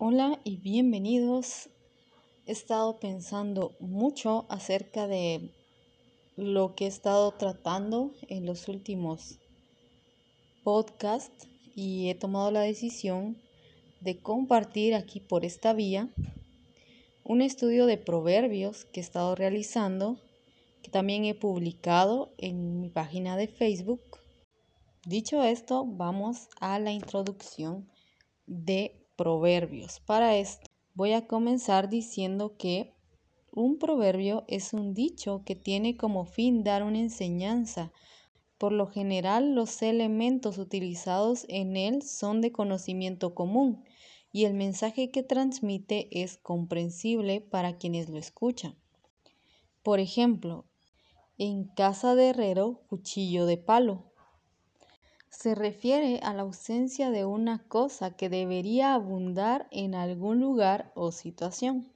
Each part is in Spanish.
Hola y bienvenidos. He estado pensando mucho acerca de lo que he estado tratando en los últimos podcasts y he tomado la decisión de compartir aquí por esta vía un estudio de proverbios que he estado realizando, que también he publicado en mi página de Facebook. Dicho esto, vamos a la introducción de proverbios. Para esto voy a comenzar diciendo que un proverbio es un dicho que tiene como fin dar una enseñanza. Por lo general, los elementos utilizados en él son de conocimiento común y el mensaje que transmite es comprensible para quienes lo escuchan. Por ejemplo, en casa de herrero, cuchillo de palo se refiere a la ausencia de una cosa que debería abundar en algún lugar o situación.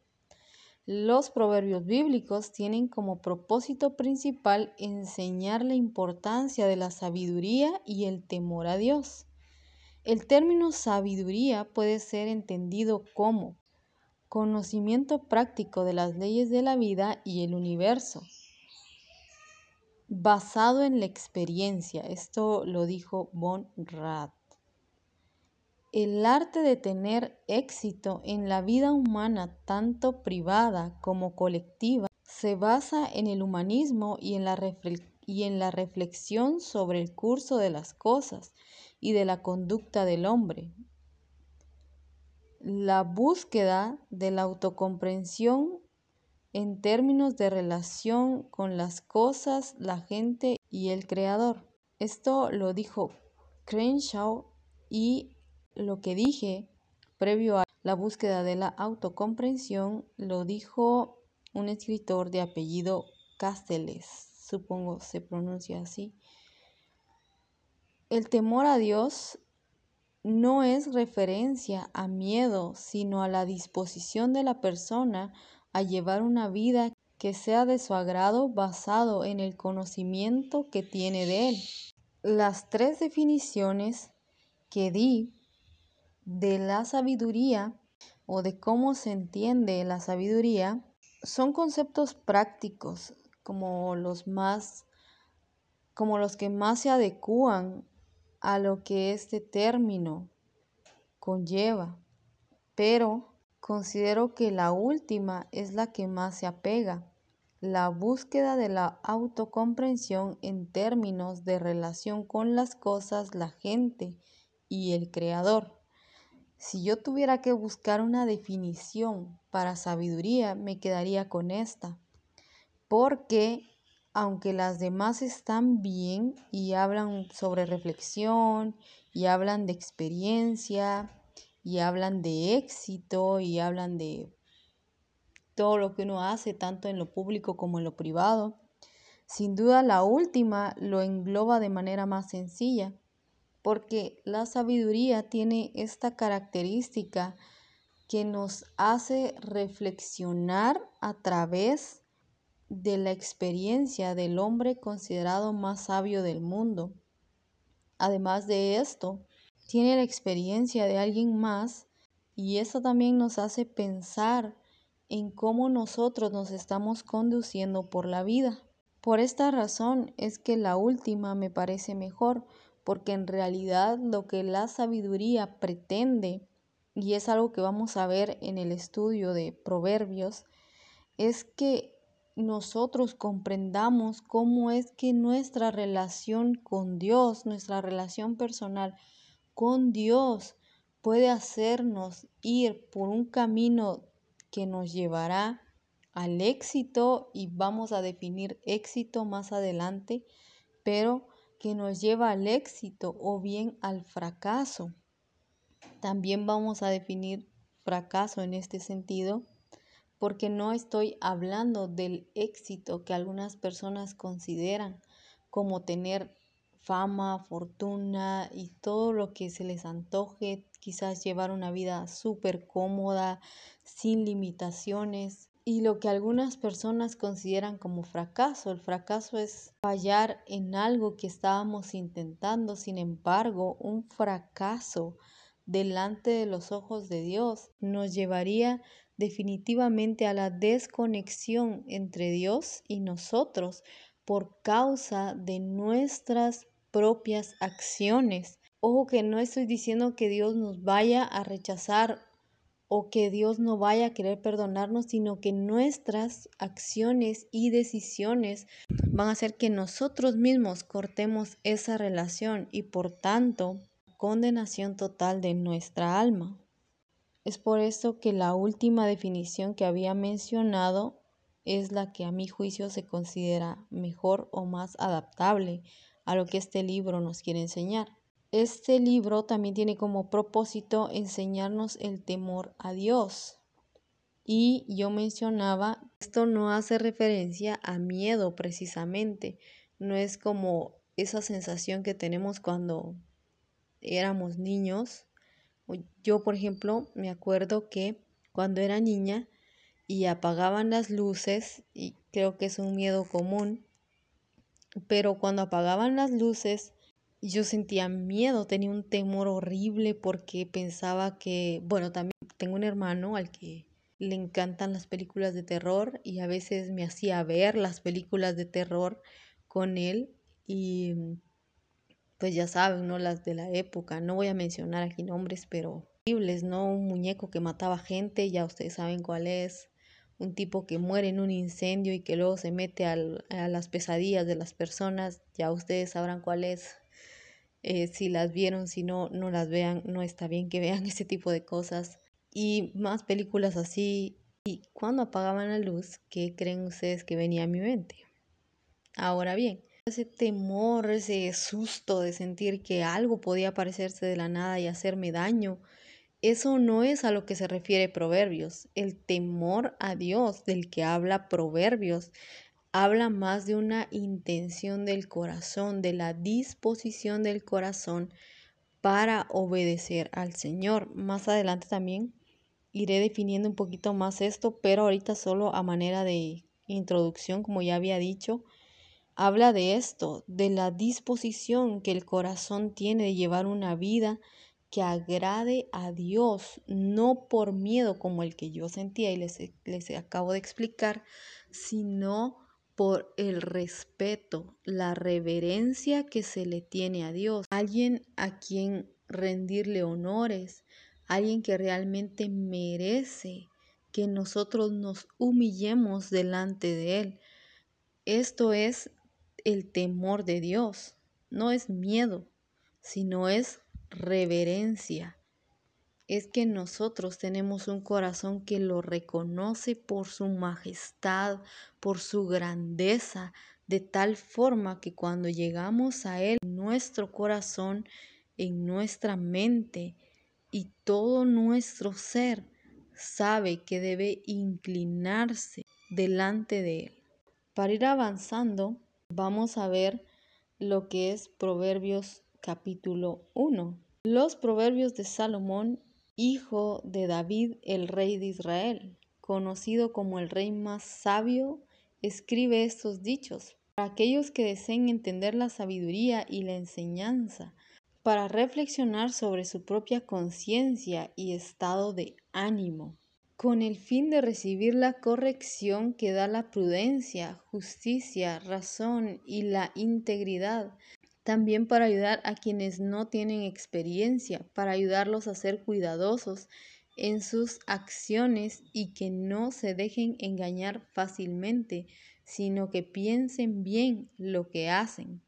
Los proverbios bíblicos tienen como propósito principal enseñar la importancia de la sabiduría y el temor a Dios. El término sabiduría puede ser entendido como conocimiento práctico de las leyes de la vida y el universo, basado en la experiencia. Esto lo dijo Von Rad. El arte de tener éxito en la vida humana, tanto privada como colectiva, se basa en el humanismo y en la, y en la reflexión sobre el curso de las cosas y de la conducta del hombre. La búsqueda de la autocomprensión en términos de relación con las cosas, la gente y el creador. Esto lo dijo Crenshaw y lo que dije previo a la búsqueda de la autocomprensión lo dijo un escritor de apellido Casteles, supongo se pronuncia así. El temor a Dios no es referencia a miedo, sino a la disposición de la persona a llevar una vida que sea de su agrado basado en el conocimiento que tiene de él. Las tres definiciones que di de la sabiduría o de cómo se entiende la sabiduría son conceptos prácticos como los más como los que más se adecúan a lo que este término conlleva, pero Considero que la última es la que más se apega, la búsqueda de la autocomprensión en términos de relación con las cosas, la gente y el creador. Si yo tuviera que buscar una definición para sabiduría, me quedaría con esta, porque aunque las demás están bien y hablan sobre reflexión y hablan de experiencia, y hablan de éxito y hablan de todo lo que uno hace, tanto en lo público como en lo privado. Sin duda la última lo engloba de manera más sencilla, porque la sabiduría tiene esta característica que nos hace reflexionar a través de la experiencia del hombre considerado más sabio del mundo. Además de esto, tiene la experiencia de alguien más y eso también nos hace pensar en cómo nosotros nos estamos conduciendo por la vida. Por esta razón es que la última me parece mejor, porque en realidad lo que la sabiduría pretende, y es algo que vamos a ver en el estudio de Proverbios, es que nosotros comprendamos cómo es que nuestra relación con Dios, nuestra relación personal, con Dios puede hacernos ir por un camino que nos llevará al éxito y vamos a definir éxito más adelante, pero que nos lleva al éxito o bien al fracaso. También vamos a definir fracaso en este sentido porque no estoy hablando del éxito que algunas personas consideran como tener fama, fortuna y todo lo que se les antoje, quizás llevar una vida súper cómoda, sin limitaciones. Y lo que algunas personas consideran como fracaso, el fracaso es fallar en algo que estábamos intentando, sin embargo, un fracaso delante de los ojos de Dios nos llevaría definitivamente a la desconexión entre Dios y nosotros por causa de nuestras propias acciones. Ojo que no estoy diciendo que Dios nos vaya a rechazar o que Dios no vaya a querer perdonarnos, sino que nuestras acciones y decisiones van a hacer que nosotros mismos cortemos esa relación y por tanto condenación total de nuestra alma. Es por eso que la última definición que había mencionado es la que a mi juicio se considera mejor o más adaptable a lo que este libro nos quiere enseñar. Este libro también tiene como propósito enseñarnos el temor a Dios. Y yo mencionaba, esto no hace referencia a miedo precisamente, no es como esa sensación que tenemos cuando éramos niños. Yo, por ejemplo, me acuerdo que cuando era niña y apagaban las luces, y creo que es un miedo común, pero cuando apagaban las luces, yo sentía miedo, tenía un temor horrible porque pensaba que, bueno, también tengo un hermano al que le encantan las películas de terror y a veces me hacía ver las películas de terror con él y pues ya saben, ¿no? Las de la época, no voy a mencionar aquí nombres, pero horribles, ¿no? Un muñeco que mataba gente, ya ustedes saben cuál es, un tipo que muere en un incendio y que luego se mete a las pesadillas de las personas, ya ustedes sabrán cuál es. Eh, si las vieron, si no, no las vean, no está bien que vean ese tipo de cosas. Y más películas así. Y cuando apagaban la luz, ¿qué creen ustedes que venía a mi mente? Ahora bien, ese temor, ese susto de sentir que algo podía aparecerse de la nada y hacerme daño, eso no es a lo que se refiere Proverbios. El temor a Dios del que habla Proverbios habla más de una intención del corazón, de la disposición del corazón para obedecer al Señor. Más adelante también iré definiendo un poquito más esto, pero ahorita solo a manera de introducción, como ya había dicho, habla de esto, de la disposición que el corazón tiene de llevar una vida que agrade a Dios, no por miedo como el que yo sentía y les, les acabo de explicar, sino por el respeto, la reverencia que se le tiene a Dios, alguien a quien rendirle honores, alguien que realmente merece que nosotros nos humillemos delante de Él. Esto es el temor de Dios, no es miedo, sino es reverencia es que nosotros tenemos un corazón que lo reconoce por su majestad, por su grandeza, de tal forma que cuando llegamos a Él, nuestro corazón, en nuestra mente y todo nuestro ser sabe que debe inclinarse delante de Él. Para ir avanzando, vamos a ver lo que es Proverbios capítulo 1. Los proverbios de Salomón hijo de David, el rey de Israel, conocido como el rey más sabio, escribe estos dichos para aquellos que deseen entender la sabiduría y la enseñanza, para reflexionar sobre su propia conciencia y estado de ánimo, con el fin de recibir la corrección que da la prudencia, justicia, razón y la integridad, también para ayudar a quienes no tienen experiencia, para ayudarlos a ser cuidadosos en sus acciones y que no se dejen engañar fácilmente, sino que piensen bien lo que hacen.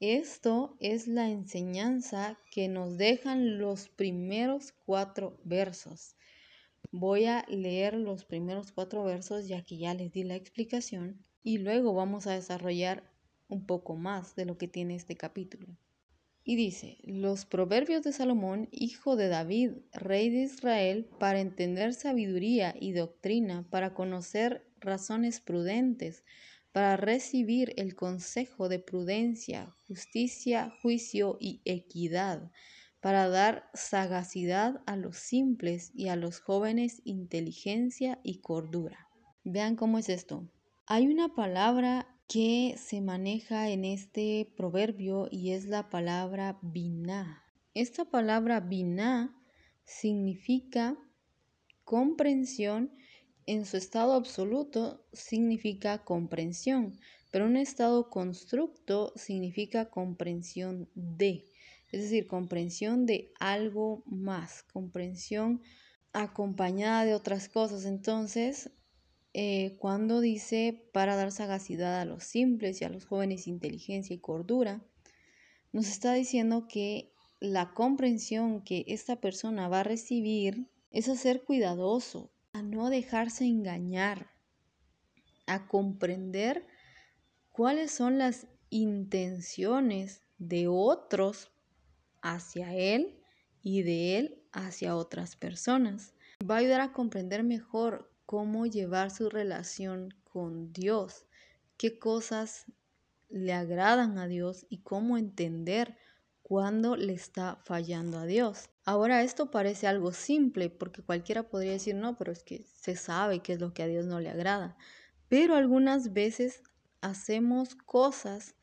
Esto es la enseñanza que nos dejan los primeros cuatro versos. Voy a leer los primeros cuatro versos ya que ya les di la explicación y luego vamos a desarrollar un poco más de lo que tiene este capítulo. Y dice, los proverbios de Salomón, hijo de David, rey de Israel, para entender sabiduría y doctrina, para conocer razones prudentes, para recibir el consejo de prudencia, justicia, juicio y equidad, para dar sagacidad a los simples y a los jóvenes inteligencia y cordura. Vean cómo es esto. Hay una palabra que se maneja en este proverbio y es la palabra biná. Esta palabra biná significa comprensión, en su estado absoluto significa comprensión, pero un estado constructo significa comprensión de, es decir, comprensión de algo más, comprensión acompañada de otras cosas. Entonces, eh, cuando dice para dar sagacidad a los simples y a los jóvenes inteligencia y cordura, nos está diciendo que la comprensión que esta persona va a recibir es a ser cuidadoso, a no dejarse engañar, a comprender cuáles son las intenciones de otros hacia él y de él hacia otras personas. Va a ayudar a comprender mejor cómo llevar su relación con Dios, qué cosas le agradan a Dios y cómo entender cuándo le está fallando a Dios. Ahora esto parece algo simple porque cualquiera podría decir, no, pero es que se sabe qué es lo que a Dios no le agrada. Pero algunas veces hacemos cosas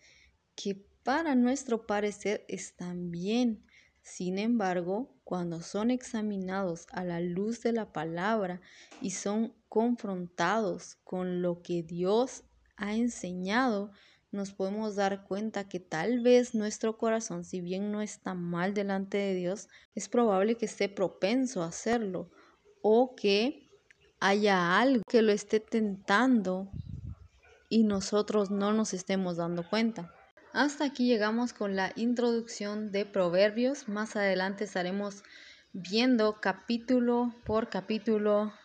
que para nuestro parecer están bien. Sin embargo, cuando son examinados a la luz de la palabra y son confrontados con lo que Dios ha enseñado, nos podemos dar cuenta que tal vez nuestro corazón, si bien no está mal delante de Dios, es probable que esté propenso a hacerlo o que haya algo que lo esté tentando y nosotros no nos estemos dando cuenta. Hasta aquí llegamos con la introducción de Proverbios. Más adelante estaremos viendo capítulo por capítulo